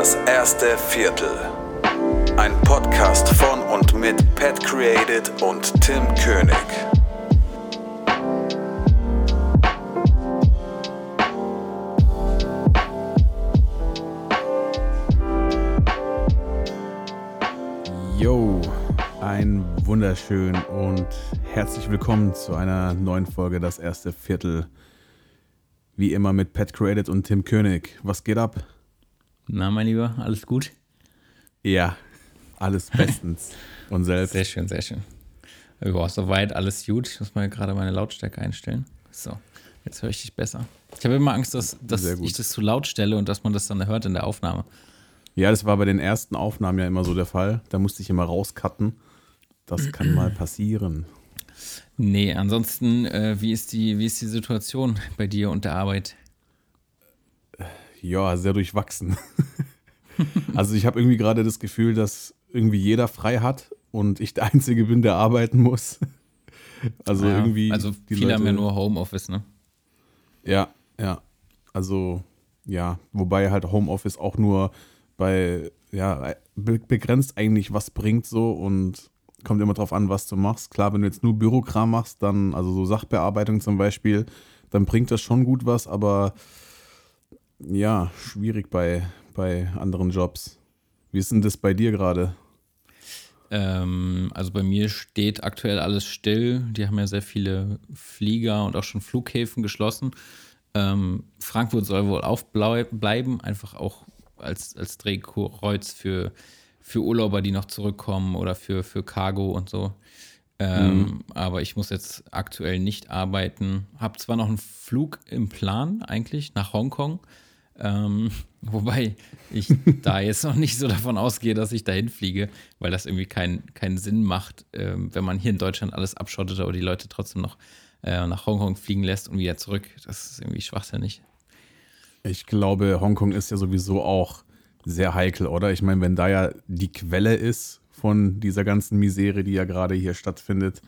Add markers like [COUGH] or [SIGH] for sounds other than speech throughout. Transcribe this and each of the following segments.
Das erste Viertel. Ein Podcast von und mit Pat Created und Tim König. Yo, ein wunderschön und herzlich willkommen zu einer neuen Folge Das erste Viertel. Wie immer mit Pat Created und Tim König. Was geht ab? Na, mein Lieber, alles gut? Ja, alles bestens. [LAUGHS] und selbst. Sehr schön, sehr schön. Ja, soweit alles gut. Ich muss mal gerade meine Lautstärke einstellen. So, jetzt höre ich dich besser. Ich habe immer Angst, dass, dass ich das zu laut stelle und dass man das dann hört in der Aufnahme. Ja, das war bei den ersten Aufnahmen ja immer so der Fall. Da musste ich immer rauscutten. Das kann mal [CLEARS THROAT] passieren. Nee, ansonsten, äh, wie, ist die, wie ist die Situation bei dir und der Arbeit? Ja, sehr durchwachsen. [LAUGHS] [LAUGHS] also ich habe irgendwie gerade das Gefühl, dass irgendwie jeder frei hat und ich der Einzige bin, der arbeiten muss. [LAUGHS] Also ja, irgendwie. Also viele Leute, haben ja nur Homeoffice, ne? Ja, ja. Also ja, wobei halt Homeoffice auch nur bei, ja, begrenzt eigentlich was bringt so und kommt immer drauf an, was du machst. Klar, wenn du jetzt nur Bürokram machst, dann, also so Sachbearbeitung zum Beispiel, dann bringt das schon gut was, aber ja, schwierig bei, bei anderen Jobs. Wie ist denn das bei dir gerade? Ähm, also bei mir steht aktuell alles still. Die haben ja sehr viele Flieger und auch schon Flughäfen geschlossen. Ähm, Frankfurt soll wohl aufbleiben, einfach auch als, als Drehkreuz für, für Urlauber, die noch zurückkommen oder für, für Cargo und so. Ähm, mhm. Aber ich muss jetzt aktuell nicht arbeiten. Hab zwar noch einen Flug im Plan eigentlich nach Hongkong, ähm, [LAUGHS] wobei ich da jetzt noch nicht so davon ausgehe, dass ich dahin fliege, weil das irgendwie keinen keinen Sinn macht, ähm, wenn man hier in Deutschland alles abschottet, aber die Leute trotzdem noch äh, nach Hongkong fliegen lässt und wieder zurück. Das ist irgendwie schwachsinnig. Ich glaube, Hongkong ist ja sowieso auch sehr heikel, oder? Ich meine, wenn da ja die Quelle ist von dieser ganzen Misere, die ja gerade hier stattfindet,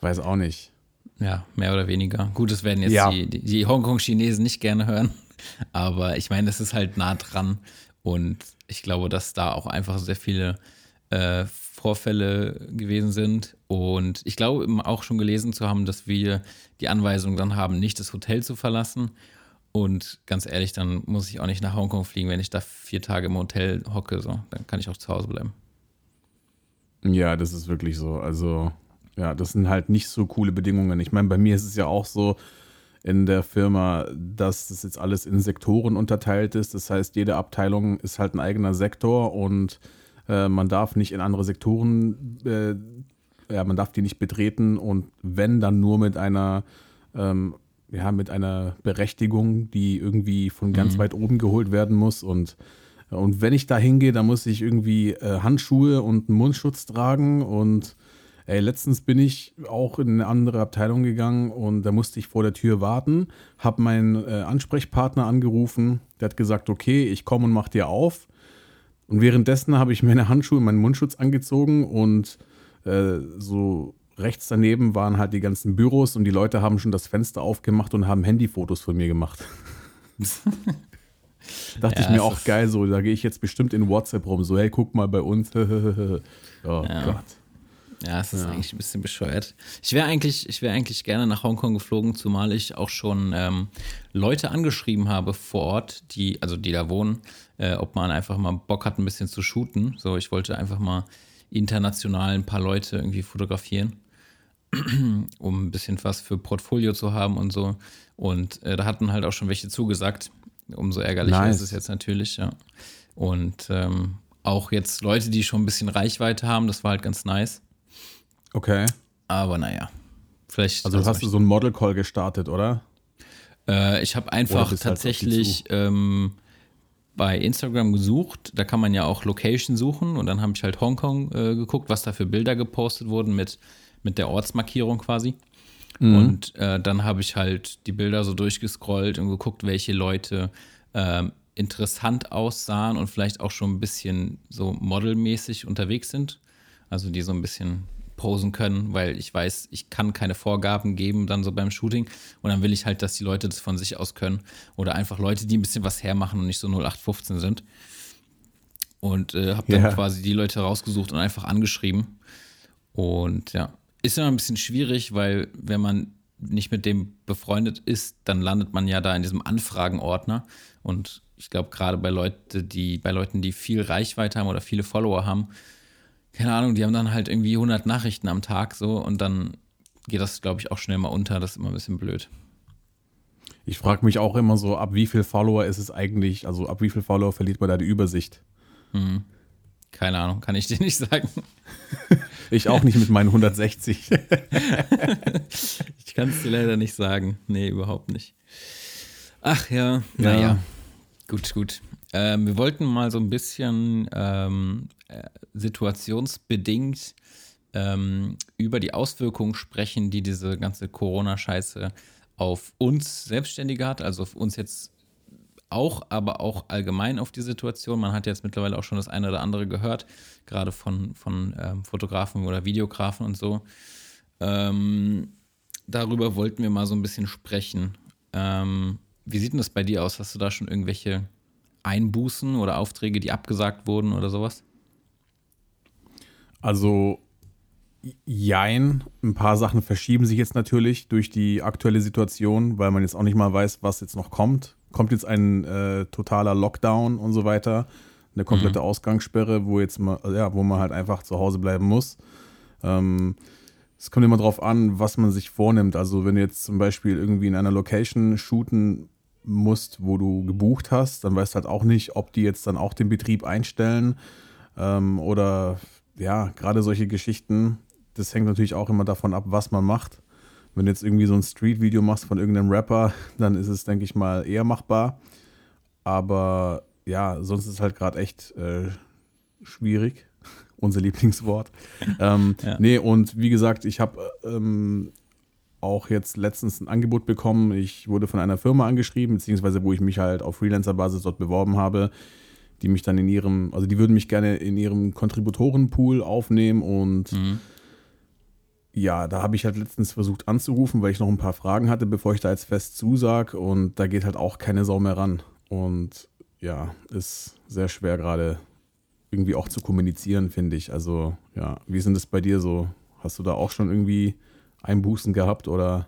weiß auch nicht. Ja, mehr oder weniger. Gut, das werden jetzt ja. die, die Hongkong-Chinesen nicht gerne hören. Aber ich meine, das ist halt nah dran. Und ich glaube, dass da auch einfach sehr viele äh, Vorfälle gewesen sind. Und ich glaube auch schon gelesen zu haben, dass wir die Anweisung dann haben, nicht das Hotel zu verlassen. Und ganz ehrlich, dann muss ich auch nicht nach Hongkong fliegen, wenn ich da vier Tage im Hotel hocke. So, dann kann ich auch zu Hause bleiben. Ja, das ist wirklich so. Also, ja, das sind halt nicht so coole Bedingungen. Ich meine, bei mir ist es ja auch so, in der Firma, dass das jetzt alles in Sektoren unterteilt ist. Das heißt, jede Abteilung ist halt ein eigener Sektor und äh, man darf nicht in andere Sektoren, äh, ja, man darf die nicht betreten und wenn dann nur mit einer, ähm, ja, mit einer Berechtigung, die irgendwie von ganz mhm. weit oben geholt werden muss und und wenn ich da hingehe, dann muss ich irgendwie äh, Handschuhe und einen Mundschutz tragen und Ey, letztens bin ich auch in eine andere Abteilung gegangen und da musste ich vor der Tür warten, habe meinen äh, Ansprechpartner angerufen, der hat gesagt, okay, ich komme und mach dir auf. Und währenddessen habe ich meine Handschuhe und meinen Mundschutz angezogen und äh, so rechts daneben waren halt die ganzen Büros und die Leute haben schon das Fenster aufgemacht und haben Handyfotos von mir gemacht. [LAUGHS] Dachte ja, ich mir auch geil, so, da gehe ich jetzt bestimmt in WhatsApp rum, so, hey, guck mal bei uns. [LAUGHS] oh ja. Gott. Ja, es ist ja. eigentlich ein bisschen bescheuert. Ich wäre eigentlich, ich eigentlich gerne nach Hongkong geflogen, zumal ich auch schon ähm, Leute angeschrieben habe vor Ort, die, also die da wohnen, äh, ob man einfach mal Bock hat, ein bisschen zu shooten. So, ich wollte einfach mal international ein paar Leute irgendwie fotografieren, [CLEARS THROAT] um ein bisschen was für Portfolio zu haben und so. Und äh, da hatten halt auch schon welche zugesagt. Umso ärgerlicher nice. ist es jetzt natürlich, ja. Und ähm, auch jetzt Leute, die schon ein bisschen Reichweite haben, das war halt ganz nice. Okay. Aber naja, vielleicht. Also hast du so einen Model Call gestartet, oder? Äh, ich habe einfach halt tatsächlich halt ähm, bei Instagram gesucht. Da kann man ja auch Location suchen und dann habe ich halt Hongkong äh, geguckt, was da für Bilder gepostet wurden mit, mit der Ortsmarkierung quasi. Mhm. Und äh, dann habe ich halt die Bilder so durchgescrollt und geguckt, welche Leute ähm, interessant aussahen und vielleicht auch schon ein bisschen so modelmäßig unterwegs sind. Also die so ein bisschen posen können, weil ich weiß, ich kann keine Vorgaben geben dann so beim Shooting und dann will ich halt, dass die Leute das von sich aus können oder einfach Leute, die ein bisschen was hermachen und nicht so 0815 sind. und äh, habe dann Ja. quasi die Leute rausgesucht und einfach angeschrieben. Und ja, ist immer ein bisschen schwierig, weil wenn man nicht mit dem befreundet ist, dann landet man ja da in diesem Anfragenordner. Und ich glaube, gerade bei Leute, die, bei Leuten, die viel Reichweite haben oder viele Follower haben, keine Ahnung, die haben dann halt irgendwie 100 Nachrichten am Tag so und dann geht das, glaube ich, auch schnell mal unter. Das ist immer ein bisschen blöd. Ich frage mich auch immer so, ab wie viel Follower ist es eigentlich, also ab wie viel Follower verliert man da die Übersicht? Keine Ahnung, kann ich dir nicht [LAUGHS] sagen. Ich auch nicht mit meinen 160. [LAUGHS] Ich kann es dir leider nicht sagen. Nee, überhaupt nicht. Ach ja, Ja. naja. Gut, gut. Ähm, wir wollten mal so ein bisschen ähm, äh, situationsbedingt ähm, über die Auswirkungen sprechen, die diese ganze Corona-Scheiße auf uns Selbstständige hat, also auf uns jetzt auch, aber auch allgemein auf die Situation. Man hat jetzt mittlerweile auch schon das eine oder andere gehört, gerade von, von ähm, Fotografen oder Videografen und so. Ähm, darüber wollten wir mal so ein bisschen sprechen. Ähm, wie sieht denn das bei dir aus? Hast du da schon irgendwelche Einbußen oder Aufträge, die abgesagt wurden oder sowas? Also, jein, ein paar Sachen verschieben sich jetzt natürlich durch die aktuelle Situation, weil man jetzt auch nicht mal weiß, was jetzt noch kommt. Kommt jetzt ein äh, totaler Lockdown und so weiter, eine komplette Ausgangssperre, wo jetzt mal, ja, wo man halt einfach zu Hause bleiben muss. Ähm, es kommt immer drauf an, was man sich vornimmt. Also, wenn du jetzt zum Beispiel irgendwie in einer Location shooten musst, wo du gebucht hast, dann weißt du halt auch nicht, ob die jetzt dann auch den Betrieb einstellen ähm, oder ja, gerade solche Geschichten. Das hängt natürlich auch immer davon ab, was man macht. Wenn du jetzt irgendwie so ein Street-Video machst von irgendeinem Rapper, dann ist es, denke ich mal, eher machbar. Aber ja, sonst ist es halt gerade echt äh, schwierig. [LAUGHS] Unser Lieblingswort. ähm, Ja. Nee, und wie gesagt, ich habe ähm, auch jetzt letztens ein Angebot bekommen. Ich wurde von einer Firma angeschrieben, beziehungsweise wo ich mich halt auf Freelancer-Basis dort beworben habe, die mich dann in ihrem, also die würden mich gerne in ihrem Kontributorenpool aufnehmen und Mhm. ja, da habe ich halt letztens versucht anzurufen, weil ich noch ein paar Fragen hatte, bevor ich da jetzt fest zusag und da geht halt auch keine Sau mehr ran und ja, ist sehr schwer gerade irgendwie auch zu kommunizieren, finde ich. Also ja, wie sind das bei dir so? Hast du da auch schon irgendwie Einbußen gehabt oder?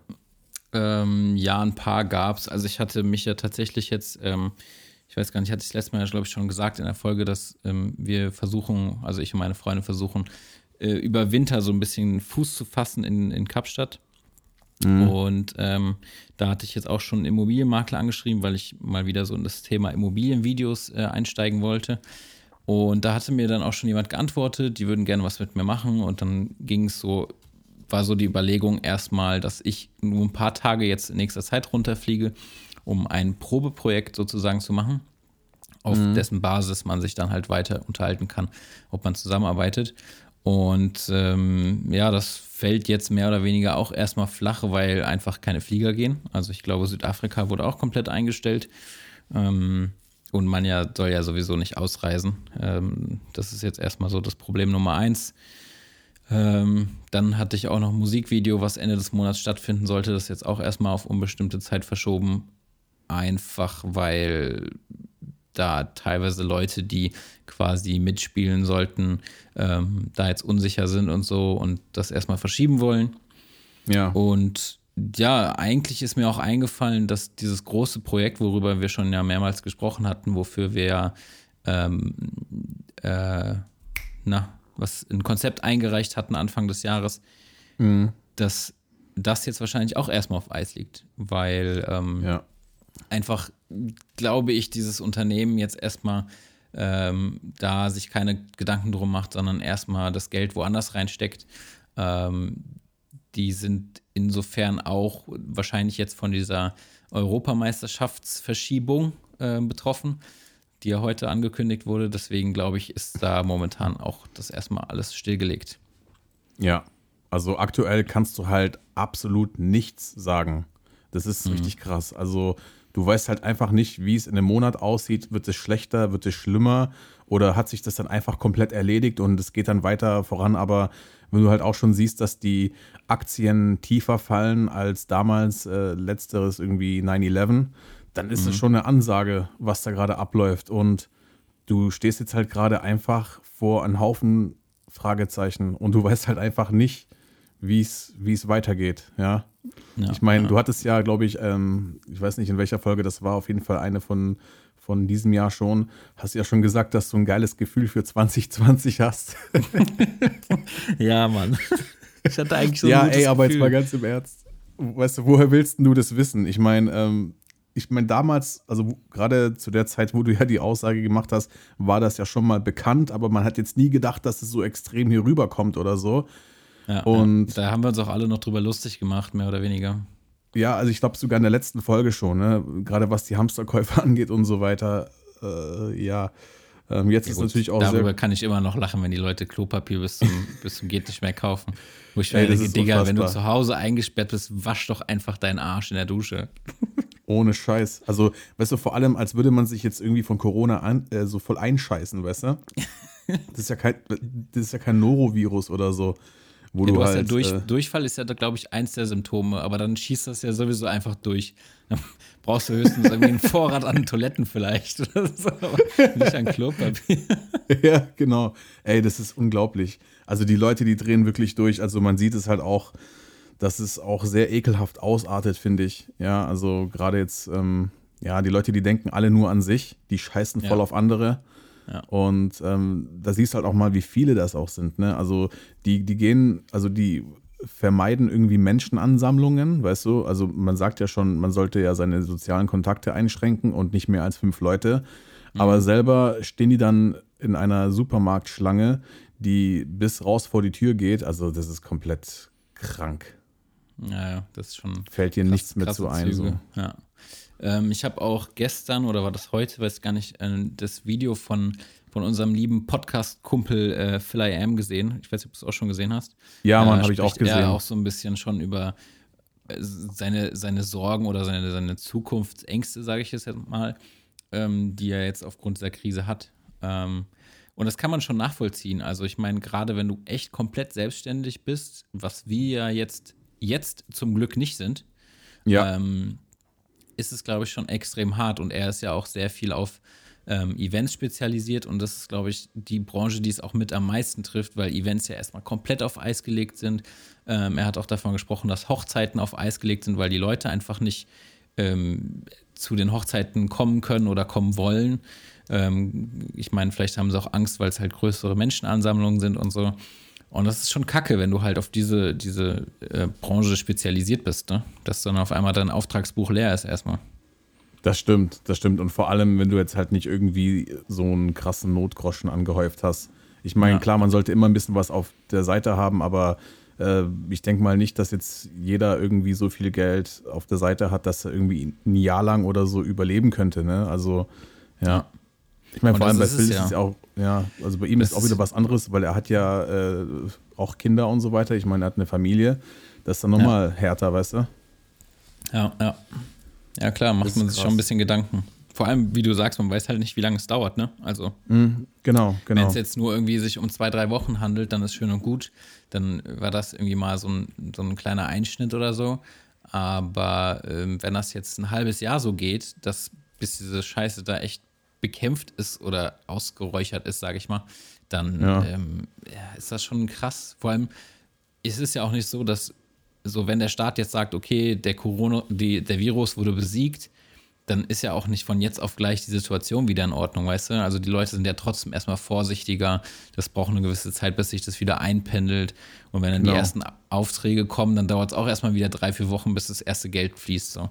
Ähm, ja, ein paar gab's. Also ich hatte mich ja tatsächlich jetzt, ähm, ich weiß gar nicht, hatte ich das letzte Mal, glaube ich, schon gesagt in der Folge, dass ähm, wir versuchen, also ich und meine Freunde versuchen, äh, über Winter so ein bisschen Fuß zu fassen in, in Kapstadt. Und ähm, da hatte ich jetzt auch schon einen Immobilienmakler angeschrieben, weil ich mal wieder so in das Thema Immobilienvideos äh, einsteigen wollte. Und da hatte mir dann auch schon jemand geantwortet, die würden gerne was mit mir machen. Und dann ging es so, war so die Überlegung erstmal, dass ich nur ein paar Tage jetzt in nächster Zeit runterfliege, um ein Probeprojekt sozusagen zu machen, auf dessen Basis man sich dann halt weiter unterhalten kann, ob man zusammenarbeitet. Und ähm, ja, das fällt jetzt mehr oder weniger auch erstmal flach, weil einfach keine Flieger gehen. Also ich glaube, Südafrika wurde auch komplett eingestellt. Ähm, und man ja soll ja sowieso nicht ausreisen. Ähm, das ist jetzt erstmal so das Problem Nummer eins. Ähm, dann hatte ich auch noch ein Musikvideo, was Ende des Monats stattfinden sollte. Das jetzt auch erstmal auf unbestimmte Zeit verschoben. Einfach weil da teilweise Leute, die quasi mitspielen sollten, ähm, da jetzt unsicher sind und so und das erstmal verschieben wollen. Ja. Und ja, eigentlich ist mir auch eingefallen, dass dieses große Projekt, worüber wir schon ja mehrmals gesprochen hatten, wofür wir ja ähm, äh, na, was ein Konzept eingereicht hatten Anfang des Jahres, dass das jetzt wahrscheinlich auch erstmal auf Eis liegt, weil ähm, Ja. einfach, glaube ich, dieses Unternehmen jetzt erstmal ähm, da sich keine Gedanken drum macht, sondern erstmal das Geld woanders reinsteckt. Ähm, die sind insofern auch wahrscheinlich jetzt von dieser Europameisterschaftsverschiebung äh, betroffen, die ja heute angekündigt wurde. Deswegen glaube ich, ist da momentan auch das erstmal alles stillgelegt. Ja, also aktuell kannst du halt absolut nichts sagen. Das ist richtig krass. Also du weißt halt einfach nicht, wie es in einem Monat aussieht. Wird es schlechter, wird es schlimmer oder hat sich das dann einfach komplett erledigt und es geht dann weiter voran. Aber wenn du halt auch schon siehst, dass die Aktien tiefer fallen als damals äh, letzteres irgendwie 9-11, dann ist es schon eine Ansage, was da gerade abläuft. Und du stehst jetzt halt gerade einfach vor einem Haufen Fragezeichen und du [LAUGHS] weißt halt einfach nicht, wie es weitergeht, ja. ja ich meine, ja. du hattest ja, glaube ich, ähm, ich weiß nicht, in welcher Folge das war, auf jeden Fall eine von, von diesem Jahr schon, hast ja schon gesagt, dass du ein geiles Gefühl für 2020 hast. [LAUGHS] ja, Mann. Ich hatte eigentlich so Ja, ey, aber Gefühl. jetzt mal ganz im Ernst. Weißt du, woher willst du das wissen? Ich meine, ähm, ich meine, damals, also gerade zu der Zeit, wo du ja die Aussage gemacht hast, war das ja schon mal bekannt, aber man hat jetzt nie gedacht, dass es so extrem hier rüberkommt oder so. Ja, und ja. da haben wir uns auch alle noch drüber lustig gemacht, mehr oder weniger. Ja, also ich glaube sogar in der letzten Folge schon, ne? gerade was die Hamsterkäufe [LAUGHS] angeht und so weiter. Äh, ja, ähm, jetzt ja, ist gut, natürlich auch Darüber kann ich immer noch lachen, wenn die Leute Klopapier bis zum, [LAUGHS] bis zum geht nicht mehr kaufen. Wo ich denke, Digga, wenn du zu Hause eingesperrt bist, wasch doch einfach deinen Arsch in der Dusche. Ohne Scheiß. Also, weißt du, vor allem, als würde man sich jetzt irgendwie von Corona an, äh, so voll einscheißen, weißt du? [LAUGHS] Das ist ja kein, das ist ja kein Norovirus oder so. Wo ja, du, du hast halt, ja durch, äh, Durchfall ist ja, glaube ich, eins der Symptome, aber dann schießt das ja sowieso einfach durch. Dann [LAUGHS] brauchst du höchstens irgendwie einen Vorrat an Toiletten vielleicht [LAUGHS] oder so, nicht an Klopapier. Ja, genau. Ey, das ist unglaublich. Also die Leute, die drehen wirklich durch. Also man sieht es halt auch, dass es auch sehr ekelhaft ausartet, finde ich. Ja, also gerade jetzt, ähm, ja, die Leute, die denken alle nur an sich, die scheißen voll ja. auf andere. Ja. Und ähm, da siehst du halt auch mal, wie viele das auch sind. Ne? Also die, die gehen, also die vermeiden irgendwie Menschenansammlungen, weißt du? Also man sagt ja schon, man sollte ja seine sozialen Kontakte einschränken und nicht mehr als fünf Leute. Mhm. Aber selber stehen die dann in einer Supermarktschlange, die bis raus vor die Tür geht. Also das ist komplett krank. Ja, ja, das ist schon. Fällt dir krass, nichts mehr zu ein. So. Ja. Ähm, ich habe auch gestern oder war das heute, weiß gar nicht, äh, das Video von, von unserem lieben Podcast-Kumpel äh, Phil I Am gesehen. Ich weiß nicht, ob du es auch schon gesehen hast. Ja, man, äh, habe ich auch gesehen. Er auch so ein bisschen schon über äh, seine, seine Sorgen oder seine, seine Zukunftsängste, sage ich jetzt mal, ähm, die er jetzt aufgrund dieser Krise hat. Ähm, und das kann man schon nachvollziehen. Also ich meine, gerade wenn du echt komplett selbstständig bist, was wir ja jetzt, jetzt zum Glück nicht sind, ja. ähm, ist es, glaube ich, schon extrem hart. Und er ist ja auch sehr viel auf ähm, Events spezialisiert. Und das ist, glaube ich, die Branche, die es auch mit am meisten trifft, weil Events ja erstmal komplett auf Eis gelegt sind. Ähm, er hat auch davon gesprochen, dass Hochzeiten auf Eis gelegt sind, weil die Leute einfach nicht ähm, zu den Hochzeiten kommen können oder kommen wollen. Ähm, ich meine, vielleicht haben sie auch Angst, weil es halt größere Menschenansammlungen sind und so. Und das ist schon kacke, wenn du halt auf diese, diese äh, Branche spezialisiert bist, ne? Dass dann auf einmal dein Auftragsbuch leer ist erstmal. Das stimmt, das stimmt. Und vor allem, wenn du jetzt halt nicht irgendwie so einen krassen Notgroschen angehäuft hast. Ich meine, ja. klar, man sollte immer ein bisschen was auf der Seite haben, aber äh, ich denke mal nicht, dass jetzt jeder irgendwie so viel Geld auf der Seite hat, dass er irgendwie ein Jahr lang oder so überleben könnte. Ne? Also, ja. Ich meine, vor allem bei Phil ist es ja auch, ja, also bei ihm das ist auch wieder was anderes, weil er hat ja äh, auch Kinder und so weiter. Ich meine, er hat eine Familie. Das ist dann nochmal ja. härter, weißt du? Ja, ja. Ja, klar, macht man sich krass. schon ein bisschen Gedanken. Vor allem, wie du sagst, man weiß halt nicht, wie lange es dauert, ne? Also, mhm, genau, genau. Wenn es jetzt nur irgendwie sich um zwei, drei Wochen handelt, dann ist schön und gut. Dann war das irgendwie mal so ein, so ein kleiner Einschnitt oder so. Aber ähm, wenn das jetzt ein halbes Jahr so geht, dass bis diese Scheiße da echt bekämpft ist oder ausgeräuchert ist, sage ich mal, dann ja. Ähm, ja, ist das schon krass. Vor allem ist es ja auch nicht so, dass so, wenn der Staat jetzt sagt, okay, der Corona, die, der Virus wurde besiegt, dann ist ja auch nicht von jetzt auf gleich die Situation wieder in Ordnung, weißt du? Also die Leute sind ja trotzdem erstmal vorsichtiger. Das braucht eine gewisse Zeit, bis sich das wieder einpendelt. Und wenn dann genau. die ersten Aufträge kommen, dann dauert es auch erstmal wieder drei, vier Wochen, bis das erste Geld fließt. So.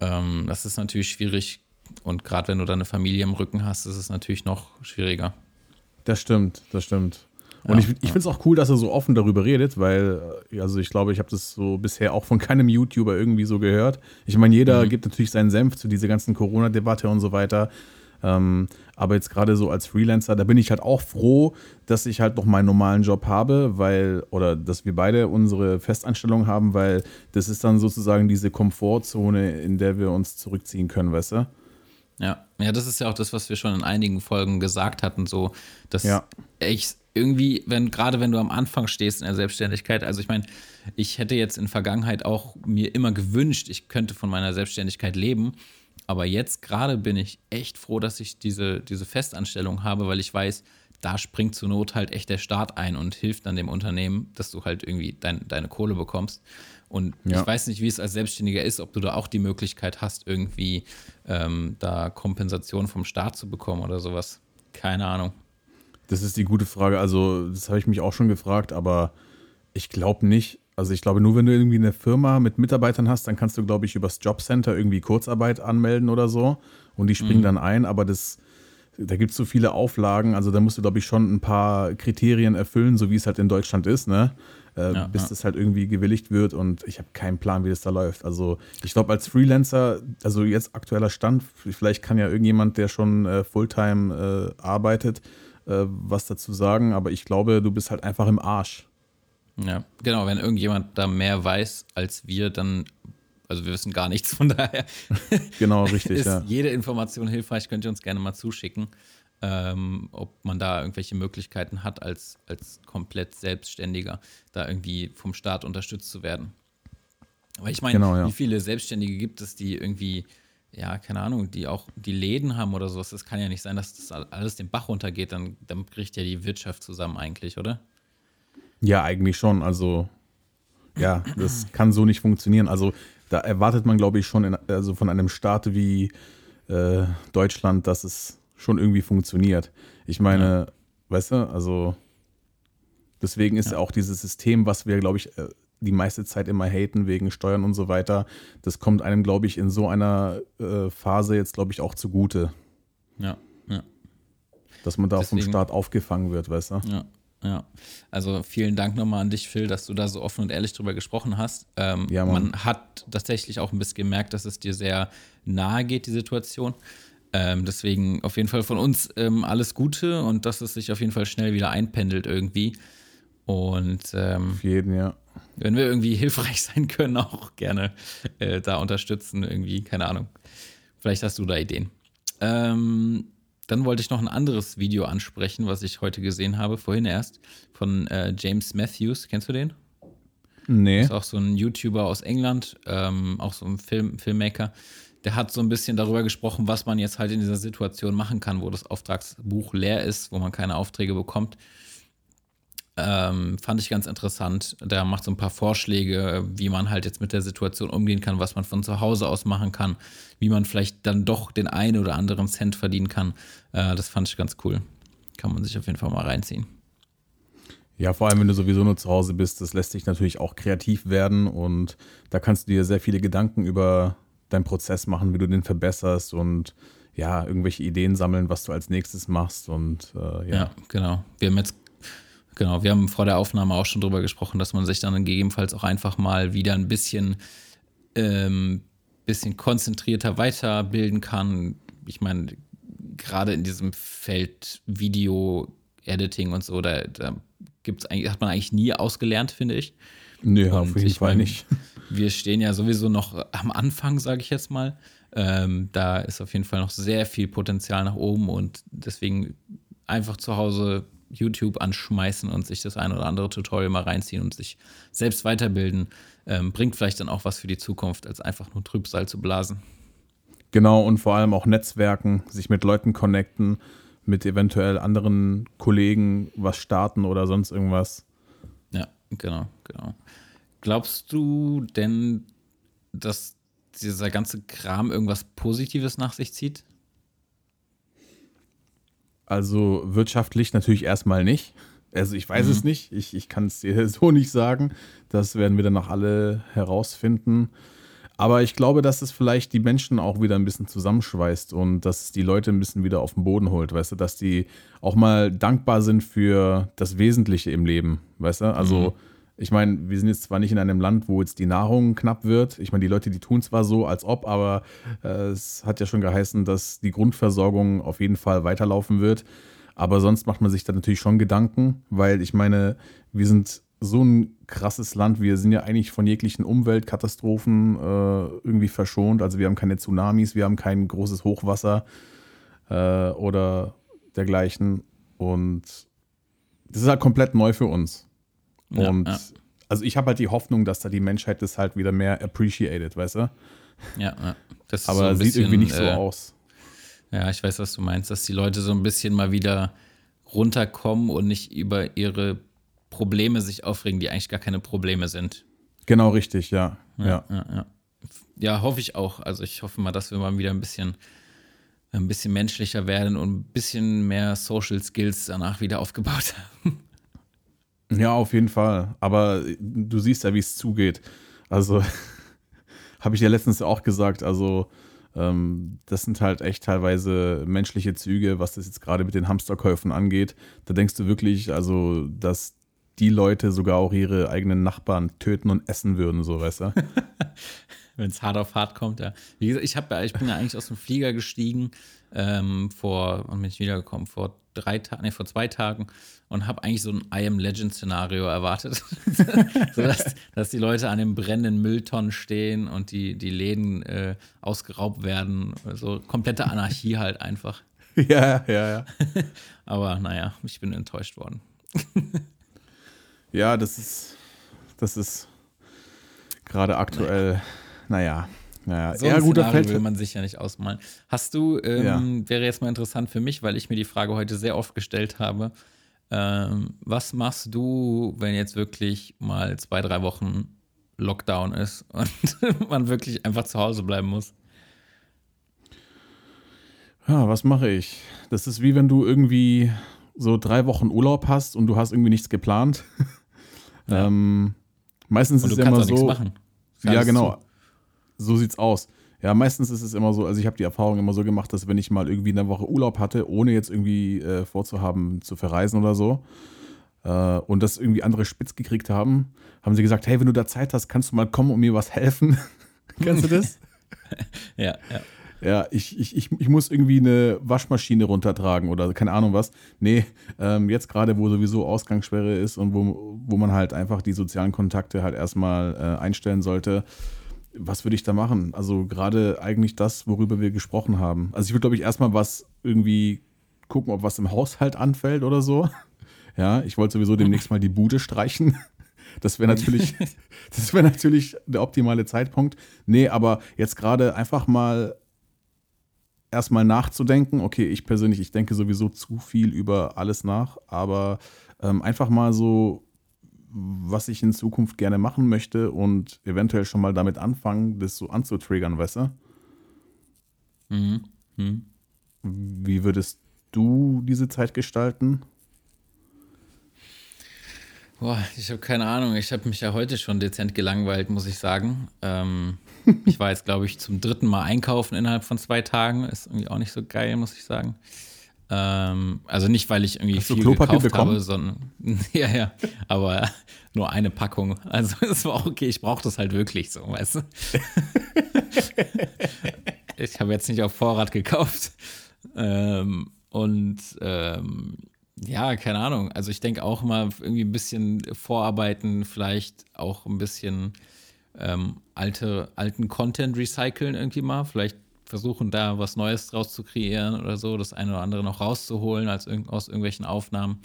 Ähm, das ist natürlich schwierig, und gerade wenn du deine Familie im Rücken hast, ist es natürlich noch schwieriger. Das stimmt, das stimmt. Und ja, ich, ich finde es auch cool, dass er so offen darüber redet, weil, äh, also ich glaube, ich habe das so bisher auch von [LAUGHS] keinem YouTuber irgendwie so gehört. Ich meine, jeder mhm. gibt natürlich seinen Senf zu dieser ganzen Corona-Debatte und so weiter. Ähm, aber jetzt gerade so als Freelancer, da bin ich halt auch froh, dass ich halt noch meinen normalen Job habe, weil, oder dass wir beide unsere Festanstellung haben, weil das ist dann sozusagen diese Komfortzone, in der wir uns zurückziehen können, weißt du? Ja, ja, das ist ja auch das, was wir schon in einigen Folgen gesagt hatten, so, dass ja. ich irgendwie, wenn, gerade wenn du am Anfang stehst in der Selbstständigkeit, also ich meine, ich hätte jetzt in Vergangenheit auch mir immer gewünscht, ich könnte von meiner Selbstständigkeit leben, Aber jetzt gerade bin ich echt froh, dass ich diese, diese Festanstellung habe, weil ich weiß, da springt zur Not halt echt der Staat ein und hilft dann dem Unternehmen, dass du halt irgendwie dein, deine Kohle bekommst. Und ja. ich weiß nicht, wie es als Selbstständiger ist, ob du da auch die Möglichkeit hast, irgendwie ähm, da Kompensation vom Staat zu bekommen oder sowas. Keine Ahnung. Das ist die gute Frage. Also, das habe ich mich auch schon gefragt, aber ich glaube nicht. Also, ich glaube, nur wenn du irgendwie eine Firma mit Mitarbeitern hast, dann kannst du, glaube ich, übers Jobcenter irgendwie Kurzarbeit anmelden oder so. Und die springen mhm. dann ein, aber das da gibt es so viele Auflagen, also da musst du, glaube ich, schon ein paar Kriterien erfüllen, so wie es halt in Deutschland ist, ne? Äh, ja, bis ja. das halt irgendwie gewilligt wird und ich habe keinen Plan, wie das da läuft. Also ich glaube, als Freelancer, also jetzt aktueller Stand, vielleicht kann ja irgendjemand, der schon äh, Fulltime äh, arbeitet, äh, was dazu sagen, aber ich glaube, du bist halt einfach im Arsch. Ja, genau, wenn irgendjemand da mehr weiß als wir, dann also wir wissen gar nichts, von daher. Genau, [LAUGHS] richtig. ist ja. jede Information hilfreich, könnt ihr uns gerne mal zuschicken, ähm, ob man da irgendwelche Möglichkeiten hat, als, als komplett Selbstständiger da irgendwie vom Staat unterstützt zu werden. Weil ich meine, genau, ja. wie viele Selbstständige gibt es, die irgendwie, ja, keine Ahnung, die auch die Läden haben oder sowas. Das kann ja nicht sein, dass das alles den Bach runtergeht, dann, dann bricht ja die Wirtschaft zusammen eigentlich, oder? Ja, eigentlich schon. Also ja, das kann so nicht funktionieren. Also da erwartet man, glaube ich, schon in, also von einem Staat wie äh, Deutschland, dass es schon irgendwie funktioniert. Ich meine, ja. weißt du, also deswegen ist ja. auch dieses System, was wir, glaube ich, äh, die meiste Zeit immer haten wegen Steuern und so weiter, das kommt einem, glaube ich, in so einer äh, Phase jetzt, glaube ich, auch zugute. Ja, ja. Dass man da Deswegen, vom Staat aufgefangen wird, weißt du? Ja, ja, also vielen Dank nochmal an dich, Phil, dass du da so offen und ehrlich drüber gesprochen hast. Ähm, ja, man hat tatsächlich auch ein bisschen gemerkt, dass es dir sehr nahe geht, die Situation. Ähm, deswegen auf jeden Fall von uns ähm, alles Gute und dass es sich auf jeden Fall schnell wieder einpendelt irgendwie. Und ähm, auf jeden, ja. Wenn wir irgendwie hilfreich [LAUGHS] sein können, auch gerne äh, da unterstützen, irgendwie, keine Ahnung. Vielleicht hast du da Ideen. Ähm, dann wollte ich noch ein anderes Video ansprechen, was ich heute gesehen habe, vorhin erst, von äh, James Matthews. Kennst du den? Nee. Ist auch so ein YouTuber aus England, ähm, auch so ein Film, Filmmaker. Der hat so ein bisschen darüber gesprochen, was man jetzt halt in dieser Situation machen kann, wo das Auftragsbuch leer ist, wo man keine Aufträge bekommt. Ähm, fand ich ganz interessant. Der macht so ein paar Vorschläge, wie man halt jetzt mit der Situation umgehen kann, was man von zu Hause aus machen kann, wie man vielleicht dann doch den einen oder anderen Cent verdienen kann. Äh, das fand ich ganz cool. Kann man sich auf jeden Fall mal reinziehen. Ja, vor allem, wenn du sowieso nur zu Hause bist, das lässt dich natürlich auch kreativ werden und da kannst du dir sehr viele Gedanken über deinen Prozess machen, wie du den verbesserst und ja, irgendwelche Ideen sammeln, was du als nächstes machst und äh, ja. ja. genau. Wir haben jetzt Genau, wir haben vor der Aufnahme auch schon drüber gesprochen, dass man sich dann gegebenenfalls auch einfach mal wieder ein bisschen, ähm, bisschen konzentrierter weiterbilden kann. Ich meine, gerade in diesem Feld Video, Editing und so, da, da gibt's eigentlich, hat man eigentlich nie ausgelernt, finde ich. Nee, auf jeden Fall mein, nicht. Wir stehen ja sowieso noch am Anfang, sage ich jetzt mal. Ähm, da ist auf jeden Fall noch sehr viel Potenzial nach oben und deswegen einfach zu Hause YouTube anschmeißen und sich das ein oder andere Tutorial mal reinziehen und sich selbst weiterbilden, ähm, bringt vielleicht dann auch was für die Zukunft, als einfach nur Trübsal zu blasen. Genau, und vor allem auch Netzwerken, sich mit Leuten connecten, mit eventuell anderen Kollegen was starten oder sonst irgendwas. Ja, genau, genau. Glaubst du denn, dass dieser ganze Kram irgendwas Positives nach sich zieht? Also wirtschaftlich natürlich erstmal nicht. Also ich weiß mhm. es nicht. Ich, ich kann es dir [LAUGHS] so nicht sagen. Das werden wir dann noch alle herausfinden. Aber ich glaube, dass es vielleicht die Menschen auch wieder ein bisschen zusammenschweißt und dass es die Leute ein bisschen wieder auf den Boden holt, weißt du, dass die auch mal dankbar sind für das Wesentliche im Leben, weißt du? Also mhm ich meine, wir sind jetzt zwar nicht in einem Land, wo jetzt die Nahrung knapp wird. Ich meine, die Leute, die tun zwar so, als ob, aber äh, es hat ja schon geheißen, dass die Grundversorgung auf jeden Fall weiterlaufen wird. Aber sonst macht man sich da natürlich schon Gedanken, weil ich meine, wir sind so ein krasses Land. Wir sind ja eigentlich von jeglichen Umweltkatastrophen äh, irgendwie verschont. Also wir haben keine Tsunamis, wir haben kein großes Hochwasser äh, oder dergleichen. Und das ist halt komplett neu für uns. Und ja, ja. also ich habe halt die Hoffnung, dass da die Menschheit das halt wieder mehr appreciated, weißt du? Ja, ja. Das ist Aber so sieht bisschen, irgendwie nicht so äh, aus. Ja, ich weiß, was du meinst, dass die Leute so ein bisschen mal wieder runterkommen und nicht über ihre Probleme sich aufregen, die eigentlich gar keine Probleme sind. Genau richtig, ja. Ja. ja, ja. Ja, hoffe ich auch. Also ich hoffe mal, dass wir mal wieder ein bisschen, ein bisschen menschlicher werden und ein bisschen mehr Social Skills danach wieder aufgebaut [LAUGHS] haben. Ja, auf jeden Fall. Aber du siehst ja, wie es zugeht. Also, [LAUGHS] habe ich ja letztens auch gesagt, also ähm, das sind halt echt teilweise menschliche Züge, was das jetzt gerade mit den Hamsterkäufen angeht. Da denkst du wirklich, also, dass die Leute sogar auch ihre eigenen Nachbarn töten und essen würden, so weißt du. [LAUGHS] Wenn es hart auf hart kommt, ja. Wie gesagt, ich, hab, ich bin ja eigentlich aus dem Flieger gestiegen ähm, vor, wann bin ich wiedergekommen? Vor drei Tagen, nee, vor zwei Tagen und habe eigentlich so ein I Am Legend Szenario erwartet. [LAUGHS] so dass, dass die Leute an den brennenden Mülltonnen stehen und die, die Läden äh, ausgeraubt werden. So komplette Anarchie halt einfach. [LAUGHS] ja, ja, ja. [LAUGHS] Aber naja, ich bin enttäuscht worden. Ja, das ist, das ist gerade aktuell, naja, naja. So ja, ein gut, da Szenario fällt, will man sich ja nicht ausmalen. Hast du, ähm, wäre jetzt mal interessant für mich, weil ich mir die Frage heute sehr oft gestellt habe, ähm, was machst du, wenn jetzt wirklich mal zwei, drei Wochen Lockdown ist [LAUGHS] und man wirklich einfach zu Hause bleiben muss? Ja, was mache ich? Das ist wie wenn du irgendwie so drei Wochen Urlaub hast und du hast irgendwie nichts geplant. ähm, meistens Und ist du es kannst immer so. machen. Ja, genau. zu. So sieht's aus. Ja, meistens ist es immer so, also ich habe die Erfahrung immer so gemacht, dass wenn ich mal irgendwie eine Woche Urlaub hatte, ohne jetzt irgendwie äh, vorzuhaben zu verreisen oder so, äh, und das irgendwie andere spitz gekriegt haben, haben sie gesagt, hey, wenn du da Zeit hast, kannst du mal kommen und mir was helfen. [LAUGHS] Kennst du das? [LAUGHS] Ja, ja. Ja, ich, ich, ich, ich muss irgendwie eine Waschmaschine runtertragen oder keine Ahnung was. Nee, ähm, jetzt gerade, wo sowieso Ausgangssperre ist und wo, wo man halt einfach die sozialen Kontakte halt erstmal äh, einstellen sollte, was würde ich da machen? Also gerade eigentlich das, worüber wir gesprochen haben. Also ich würde, glaube ich, erstmal was irgendwie gucken, ob was im Haushalt anfällt oder so. [LAUGHS] Ja, ich wollte sowieso demnächst mal die Bude streichen. [LAUGHS] Das wäre natürlich, [LAUGHS] das wäre natürlich der optimale Zeitpunkt. Nee, aber jetzt gerade einfach mal erstmal nachzudenken. Okay, ich persönlich, ich denke sowieso zu viel über alles nach, aber ähm, einfach mal so, was ich in Zukunft gerne machen möchte und eventuell schon mal damit anfangen, das so anzutriggern, weißt du? Mhm. Mhm. Wie würdest du diese Zeit gestalten? Boah, ich habe keine Ahnung. Ich habe mich ja heute schon dezent gelangweilt, muss ich sagen. Ähm, [LAUGHS] ich war jetzt, glaube ich, zum dritten Mal einkaufen innerhalb von zwei Tagen. Ist irgendwie auch nicht so geil, muss ich sagen. Ähm, also nicht, weil ich irgendwie Hast viel Klopapier gekauft bekommen? habe, sondern [LAUGHS] ja, ja. Aber nur eine Packung. Also [LAUGHS] es war auch okay. Ich brauche das halt wirklich so, weißt du. [LAUGHS] ich habe jetzt nicht auf Vorrat gekauft. Ähm, und ähm, ja, keine Ahnung. Also ich denke auch mal irgendwie ein bisschen vorarbeiten, vielleicht auch ein bisschen ähm, alte, alten Content recyceln irgendwie mal. Vielleicht versuchen da was Neues draus zu kreieren oder so, das eine oder andere noch rauszuholen als irg aus irgendwelchen Aufnahmen.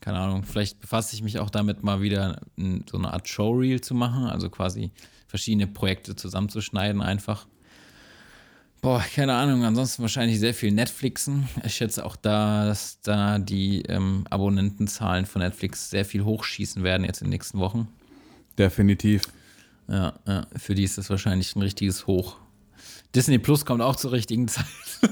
Keine Ahnung, vielleicht befasse ich mich auch damit mal wieder n- so eine Art Showreel zu machen, also quasi verschiedene Projekte zusammenzuschneiden einfach. Boah, keine Ahnung. Ansonsten wahrscheinlich sehr viel Netflixen. Ich schätze auch da, dass da die ähm, Abonnentenzahlen von Netflix sehr viel hochschießen werden jetzt in den nächsten Wochen. Definitiv. Ja, ja, für die ist das wahrscheinlich ein richtiges Hoch. Disney Plus kommt auch zur richtigen Zeit. [LAUGHS]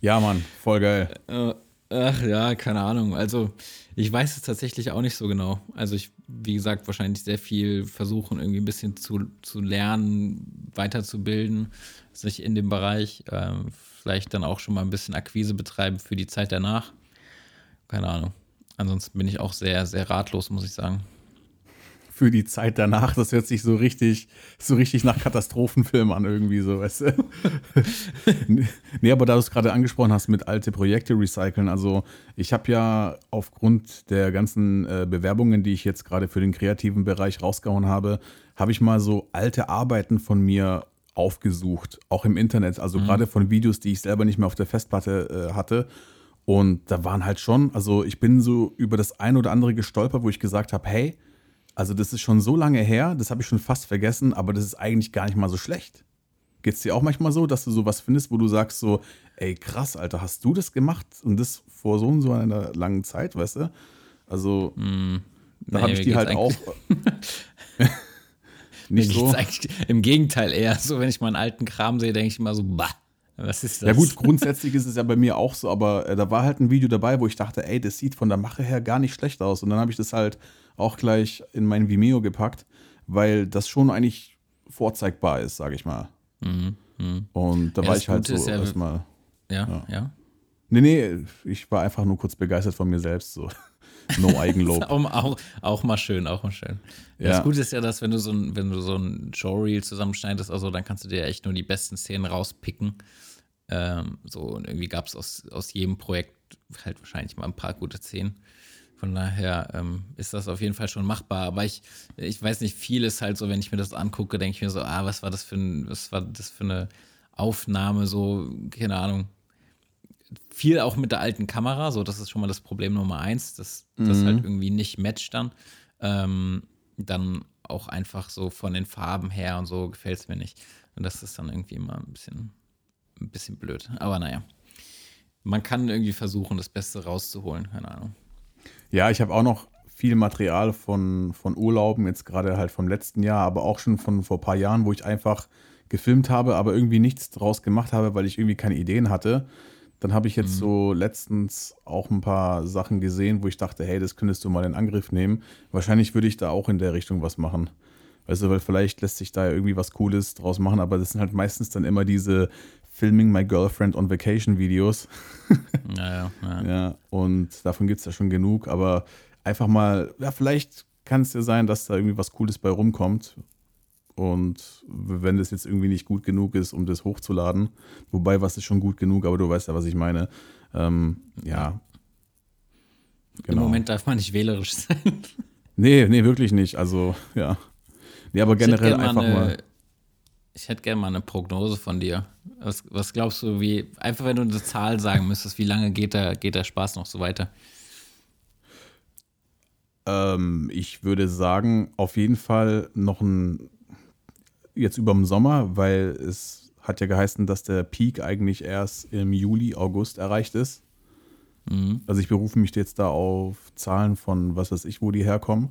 Ja, Mann, voll geil. Äh, Ach ja, keine Ahnung. Also ich weiß es tatsächlich auch nicht so genau. Also ich, wie gesagt, wahrscheinlich sehr viel versuchen, irgendwie ein bisschen zu, zu lernen, weiterzubilden, sich in dem Bereich. Ähm, vielleicht dann auch schon mal ein bisschen Akquise betreiben für die Zeit danach. Keine Ahnung. Ansonsten bin ich auch sehr, sehr ratlos, muss ich sagen. Für die Zeit danach, das hört sich so richtig, so richtig nach Katastrophenfilm an, irgendwie so, weißt du? [LAUGHS] nee, aber da du es gerade angesprochen hast mit alte Projekte recyceln, also ich habe ja aufgrund der ganzen äh, Bewerbungen, die ich jetzt gerade für den kreativen Bereich rausgehauen habe, habe ich mal so alte Arbeiten von mir aufgesucht, auch im Internet, also gerade von Videos, die ich selber nicht mehr auf der Festplatte äh, hatte. Und da waren halt schon, also ich bin so über das ein oder andere gestolpert, wo ich gesagt habe, hey, Also, das ist schon so lange her, das habe ich schon fast vergessen, aber das ist eigentlich gar nicht mal so schlecht. Geht es dir auch manchmal so, dass du sowas findest, wo du sagst so, ey krass, Alter, hast du das gemacht und das vor so und so einer langen Zeit, weißt du? Also, mm, da nee, habe ich die halt auch. [LAUGHS] [LAUGHS] nicht so. Im Gegenteil eher so, wenn ich meinen alten Kram sehe, denke ich immer so, bah, was ist das? Ja gut, grundsätzlich ist es ja [LAUGHS] bei mir auch so, aber äh, da war halt ein Video dabei, wo ich dachte, ey, das sieht von der Mache her gar nicht schlecht aus. Und dann habe ich das halt auch gleich in mein Vimeo gepackt, weil das schon eigentlich vorzeigbar ist, sage ich mal. Mhm, mh. Und da ja, war ich halt Gute so ja, erstmal. Ja, ja, ja. Nee, nee, ich war einfach nur kurz begeistert von mir selbst. So. [LAUGHS] No Eigenlob. [LAUGHS] auch, auch, auch, mal schön, auch mal schön. Ja. Das Gute ist ja, dass wenn du so ein, wenn du so ein Showreel zusammenschneidest, also dann kannst du dir echt nur die besten Szenen rauspicken. Ähm, so, und irgendwie gab es aus, aus jedem Projekt halt wahrscheinlich mal ein paar gute Szenen. Von daher ähm, ist das auf jeden Fall schon machbar. Aber ich, ich weiß nicht, viel ist halt so, wenn ich mir das angucke, denke ich mir so, ah, was war das für ein, was war das für eine Aufnahme, so, keine Ahnung. Viel auch mit der alten Kamera, so, das ist schon mal das Problem Nummer eins, dass mhm. das halt irgendwie nicht matcht dann. Ähm, dann auch einfach so von den Farben her und so gefällt es mir nicht. Und das ist dann irgendwie immer ein bisschen, ein bisschen blöd. Aber naja. Man kann irgendwie versuchen, das Beste rauszuholen, keine Ahnung. Ja, ich habe auch noch viel Material von, von Urlauben, jetzt gerade halt vom letzten Jahr, aber auch schon von vor ein paar Jahren, wo ich einfach gefilmt habe, aber irgendwie nichts draus gemacht habe, weil ich irgendwie keine Ideen hatte. Dann habe ich jetzt mhm. so letztens auch ein paar Sachen gesehen, wo ich dachte, hey, das könntest du mal in Angriff nehmen. Wahrscheinlich würde ich da auch in der Richtung was machen. Weißt du, weil vielleicht lässt sich da ja irgendwie was Cooles draus machen, aber das sind halt meistens dann immer diese Filming My Girlfriend on Vacation Videos. [LAUGHS] ja, ja, ja. und davon gibt es ja schon genug, aber einfach mal, ja, vielleicht kann es ja sein, dass da irgendwie was Cooles bei rumkommt. Und wenn das jetzt irgendwie nicht gut genug ist, um das hochzuladen, wobei was ist schon gut genug, aber du weißt ja, was ich meine. Ähm, ja. Genau. Im Moment darf man nicht wählerisch [LAUGHS] sein. Nee, nee, wirklich nicht. Also, ja. Nee, aber generell einfach mal, eine, mal. Ich hätte gerne mal eine Prognose von dir. Was, was glaubst du, wie, einfach wenn du eine Zahl sagen müsstest, wie lange geht der, geht der Spaß noch so weiter? Ähm, ich würde sagen, auf jeden Fall noch ein jetzt über dem Sommer, weil es hat ja geheißen, dass der Peak eigentlich erst im Juli, August erreicht ist. Mhm. Also ich berufe mich jetzt da auf Zahlen von was weiß ich, wo die herkommen.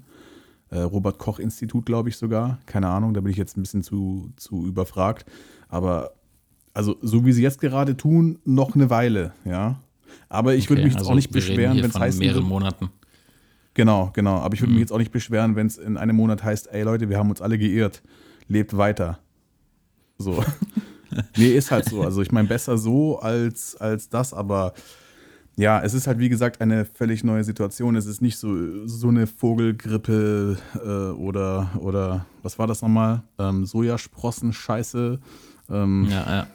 Äh, Robert Koch Institut, glaube ich sogar. Keine Ahnung, da bin ich jetzt ein bisschen zu, zu überfragt. Aber also so wie sie jetzt gerade tun, noch eine Weile, ja. Aber ich okay, würde mich jetzt also auch nicht beschweren, wenn es heißt. mehreren Monaten. Genau, genau. Aber ich würde mhm. mich jetzt auch nicht beschweren, wenn es in einem Monat heißt, ey Leute, wir haben uns alle geirrt lebt weiter. So. [LAUGHS] nee, ist halt so. Also ich meine, besser so als, als das, aber ja, es ist halt wie gesagt eine völlig neue Situation. Es ist nicht so, so eine Vogelgrippe äh, oder, oder was war das nochmal? Ähm, Sojasprossen-Scheiße, ähm, ja,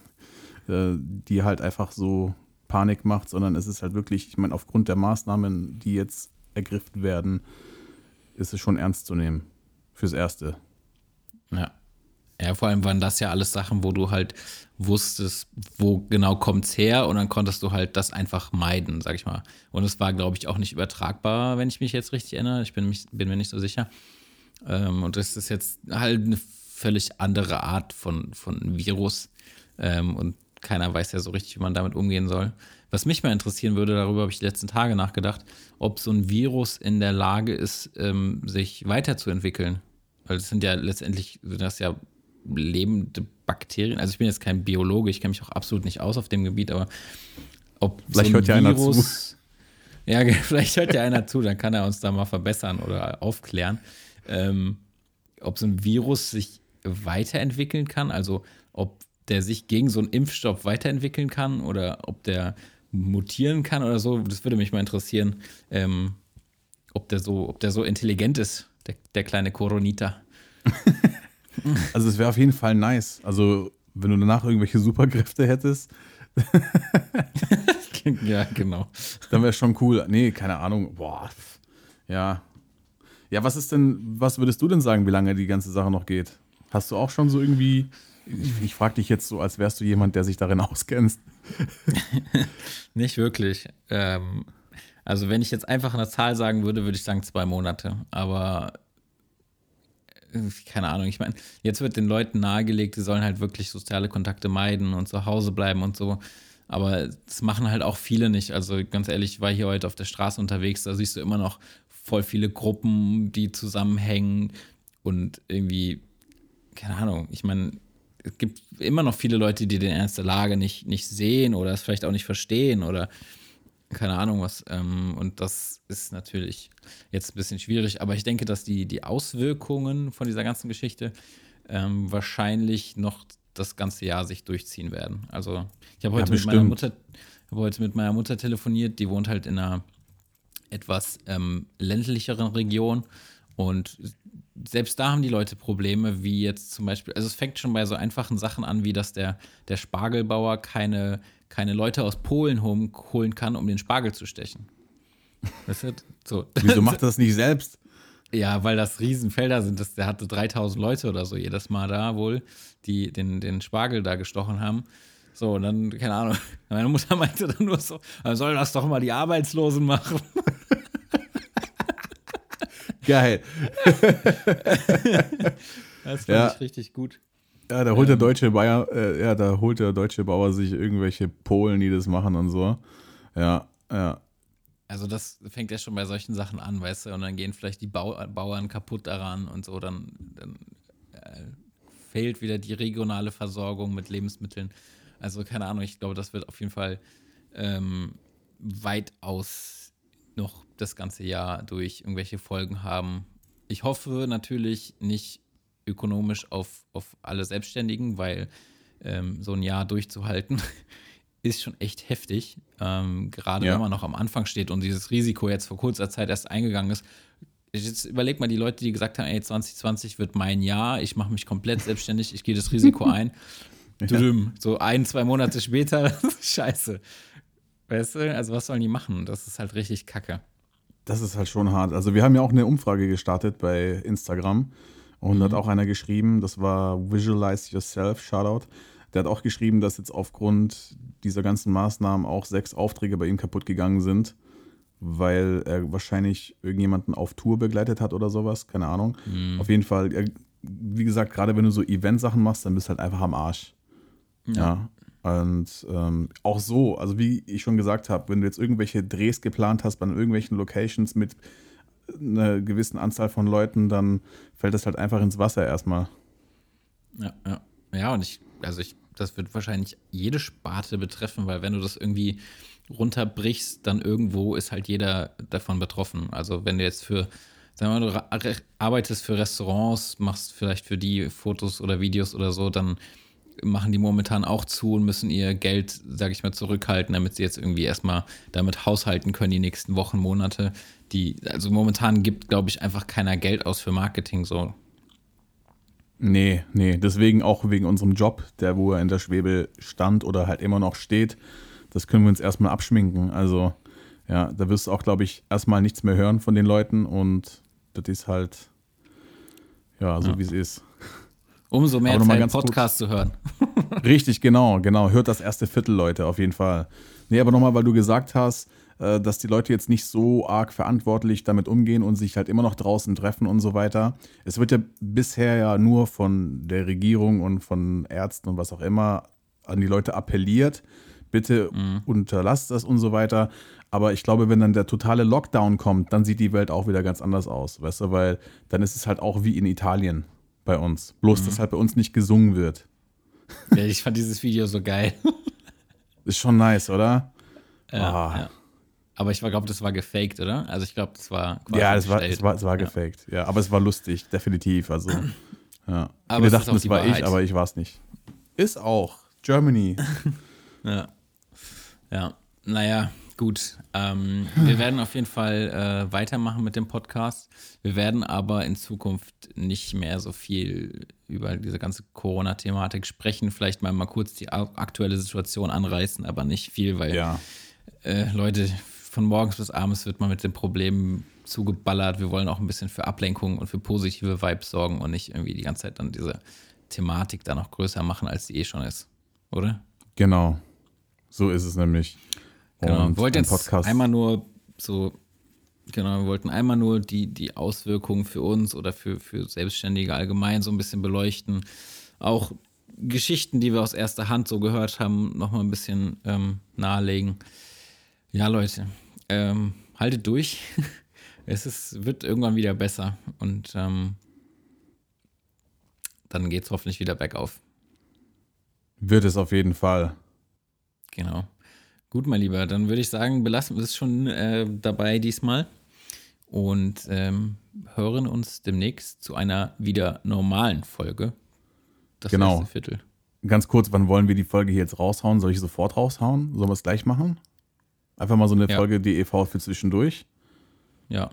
ja. Äh, die halt einfach so Panik macht, sondern es ist halt wirklich, ich meine, aufgrund der Maßnahmen, die jetzt ergriffen werden, ist es schon ernst zu nehmen. Fürs Erste. Ja. Ja, vor allem waren das ja alles Sachen, wo du halt wusstest, wo genau kommt's her und dann konntest du halt das einfach meiden, sag ich mal. Und es war, glaube ich, auch nicht übertragbar, wenn ich mich jetzt richtig erinnere. Ich bin, mich, bin mir nicht so sicher. Ähm, und das ist jetzt halt eine völlig andere Art von, von Virus. Ähm, und keiner weiß ja so richtig, wie man damit umgehen soll. Was mich mal interessieren würde, darüber habe ich die letzten Tage nachgedacht, ob so ein Virus in der Lage ist, ähm, sich weiterzuentwickeln. Weil das sind ja letztendlich, sind das ja lebende Bakterien. Also ich bin jetzt kein Biologe, ich kenne mich auch absolut nicht aus auf dem Gebiet, aber ob vielleicht so hört ja einer zu. Ja, [LAUGHS] vielleicht hört ja einer zu, dann kann er uns da mal verbessern oder aufklären. Ähm, ob so ein Virus sich weiterentwickeln kann, also ob der sich gegen so einen Impfstoff weiterentwickeln kann oder ob der mutieren kann oder so, das würde mich mal interessieren, ähm, ob der so, ob der so intelligent ist, der, der kleine Coronita. [LAUGHS] [LAUGHS] Also es wäre auf jeden Fall nice. Also wenn du danach irgendwelche Superkräfte hättest. [LAUGHS] ja, genau. Dann wäre schon cool. Nee, keine Ahnung. Boah. Ja. Ja, was ist denn, was würdest du denn sagen, wie lange die ganze Sache noch geht? Hast du auch schon so irgendwie, ich, ich frage dich jetzt so, als wärst du jemand, der sich darin [LAUGHS] auskennst. Nicht wirklich. Ähm, also wenn ich jetzt einfach eine Zahl sagen würde, würde ich sagen zwei Monate. Aber keine Ahnung, ich meine, jetzt wird den Leuten nahegelegt, die sollen halt wirklich soziale Kontakte meiden und zu Hause bleiben und so. Aber das machen halt auch viele nicht. Also ganz ehrlich, ich war hier heute auf der Straße unterwegs, da siehst du immer noch voll viele Gruppen, die zusammenhängen und irgendwie, keine Ahnung, ich meine, es gibt immer noch viele Leute, die den Ernst der Lage nicht, nicht sehen oder es vielleicht auch nicht verstehen oder keine Ahnung was. Ähm, und das ist natürlich jetzt ein bisschen schwierig, aber ich denke, dass die, die Auswirkungen von dieser ganzen Geschichte ähm, wahrscheinlich noch das ganze Jahr sich durchziehen werden. Also ich habe heute ja, mit meiner Mutter, habe heute mit meiner Mutter telefoniert, die wohnt halt in einer etwas ähm, ländlicheren Region und selbst da haben die Leute Probleme, wie jetzt zum Beispiel, also es fängt schon bei so einfachen Sachen an, wie dass der, der Spargelbauer keine, keine Leute aus Polen holen kann, um den Spargel zu stechen. So. [LAUGHS] Wieso macht er das nicht selbst? Ja, weil das Riesenfelder sind. Das, der hatte 3000 Leute oder so jedes Mal da wohl, die den, den Spargel da gestochen haben. So, und dann, keine Ahnung, [LAUGHS] meine Mutter meinte dann nur so, man soll das doch mal die Arbeitslosen machen. Geil. [LAUGHS] das fand ja. ich richtig gut. Ja, da holt der ähm. deutsche Bayer, äh, ja, da holt der deutsche Bauer sich irgendwelche Polen, die das machen und so. Ja, ja. Also das fängt ja schon bei solchen Sachen an, weißt du, und dann gehen vielleicht die Bau Bauern kaputt daran und so, dann, dann äh, fehlt wieder die regionale Versorgung mit Lebensmitteln. Also keine Ahnung, ich glaube, das wird auf jeden Fall ähm, weitaus noch das ganze Jahr durch irgendwelche Folgen haben. Ich hoffe natürlich nicht ökonomisch auf, auf alle Selbstständigen, weil ähm, so ein Jahr durchzuhalten [LAUGHS] ist schon echt heftig. Ähm, gerade ja. wenn man noch am Anfang steht und dieses Risiko jetzt vor kurzer Zeit erst eingegangen ist. Jetzt überleg mal die Leute, die gesagt haben, ey, 2020 wird mein Jahr, ich mache mich komplett selbstständig, ich gehe das Risiko ein. [LAUGHS] Ja. So ein, zwei Monate später, [LAUGHS] scheiße. Weißt du, also was sollen die machen? Das ist halt richtig kacke. Das ist halt schon hart. Also wir haben ja auch eine Umfrage gestartet bei Instagram und mhm. hat auch einer geschrieben, das war Visualize Yourself, Shoutout. Der hat auch geschrieben, dass jetzt aufgrund dieser ganzen Maßnahmen auch sechs Aufträge bei ihm kaputt gegangen sind, weil er wahrscheinlich irgendjemanden auf Tour begleitet hat oder sowas, keine Ahnung. Mhm. Auf jeden Fall, er, wie gesagt, gerade wenn du so Event-Sachen machst, dann bist du halt einfach am Arsch. Ja. ja. Und ähm, auch so, also wie ich schon gesagt habe, wenn du jetzt irgendwelche Drehs geplant hast bei irgendwelchen Locations mit einer gewissen Anzahl von Leuten, dann fällt das halt einfach ins Wasser erstmal. Ja, ja. Ja, und ich, also ich, das wird wahrscheinlich jede Sparte betreffen, weil wenn du das irgendwie runterbrichst, dann irgendwo ist halt jeder davon betroffen. Also wenn du jetzt für, sagen wir mal, du arbeitest für Restaurants, machst vielleicht für die Fotos oder Videos oder so, dann machen die momentan auch zu und müssen ihr Geld, sage ich mal, zurückhalten, damit sie jetzt irgendwie erstmal damit haushalten können die nächsten Wochen, Monate. Die, also momentan gibt, glaube ich, einfach keiner Geld aus für Marketing so. Nee, nee, deswegen auch wegen unserem Job, der wo er in der Schwebel stand oder halt immer noch steht, das können wir uns erstmal abschminken. Also, ja, da wirst du auch, glaube ich, erstmal nichts mehr hören von den Leuten und das ist halt, ja, so ja. wie es ist. Umso mehr Zeit, Podcast gut. zu hören. Richtig, genau, genau. Hört das erste Viertel, Leute, auf jeden Fall. Nee, aber nochmal, weil du gesagt hast, dass die Leute jetzt nicht so arg verantwortlich damit umgehen und sich halt immer noch draußen treffen und so weiter. Es wird ja bisher ja nur von der Regierung und von Ärzten und was auch immer an die Leute appelliert. Bitte mhm. unterlasst das und so weiter. Aber ich glaube, wenn dann der totale Lockdown kommt, dann sieht die Welt auch wieder ganz anders aus, weißt du, weil dann ist es halt auch wie in Italien bei uns. Bloß, mhm. dass halt bei uns nicht gesungen wird. Ja, ich fand dieses Video so geil. Ist schon nice, oder? Ja, oh. ja. Aber ich glaube, das war gefaked, oder? Also ich glaube, das war Ja, es war, es war, es war ja. gefaked. Ja, aber es war lustig, definitiv. Also, [CLEARS THROAT] ja. Aber Viele dachten, es war Wahrheit. ich, aber ich war es nicht. Ist auch. Germany. [LAUGHS] ja. Ja. Naja, Gut, ähm, wir werden auf jeden Fall äh, weitermachen mit dem Podcast. Wir werden aber in Zukunft nicht mehr so viel über diese ganze Corona-Thematik sprechen. Vielleicht mal, mal kurz die aktuelle Situation anreißen, aber nicht viel, weil ja. äh, Leute, von morgens bis abends wird man mit dem Problem zugeballert. Wir wollen auch ein bisschen für Ablenkung und für positive Vibes sorgen und nicht irgendwie die ganze Zeit dann diese Thematik da noch größer machen, als sie eh schon ist. Oder? Genau. So ist es nämlich. Genau. Und wollte jetzt Podcast. einmal nur so Genau, wir wollten einmal nur die, die Auswirkungen für uns oder für, für Selbstständige allgemein so ein bisschen beleuchten. Auch Geschichten, die wir aus erster Hand so gehört haben, nochmal ein bisschen ähm, nahelegen. Ja, Leute, ähm, haltet durch. [LAUGHS] es ist, wird irgendwann wieder besser und ähm, dann geht es hoffentlich wieder bergauf. Wird es auf jeden Fall. Genau. Gut, mein Lieber, dann würde ich sagen, belassen wir es schon äh, dabei diesmal und ähm, hören uns demnächst zu einer wieder normalen Folge. Das genau. Viertel. Ganz kurz, wann wollen wir die Folge hier jetzt raushauen? Soll ich sofort raushauen? Sollen wir es gleich machen? Einfach mal so eine ja. Folge DEV für zwischendurch? Ja,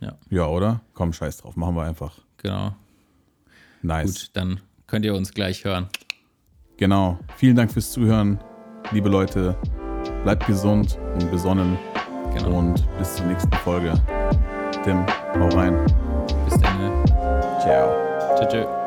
ja. Ja, oder? Komm, scheiß drauf, machen wir einfach. Genau. Nice. Gut, dann könnt ihr uns gleich hören. Genau. Vielen Dank fürs Zuhören, liebe Leute. Bleibt gesund und besonnen. Genau. Und bis zur nächsten Folge. Tim, hau rein. Bis dann. Ciao. Ciao, ciao.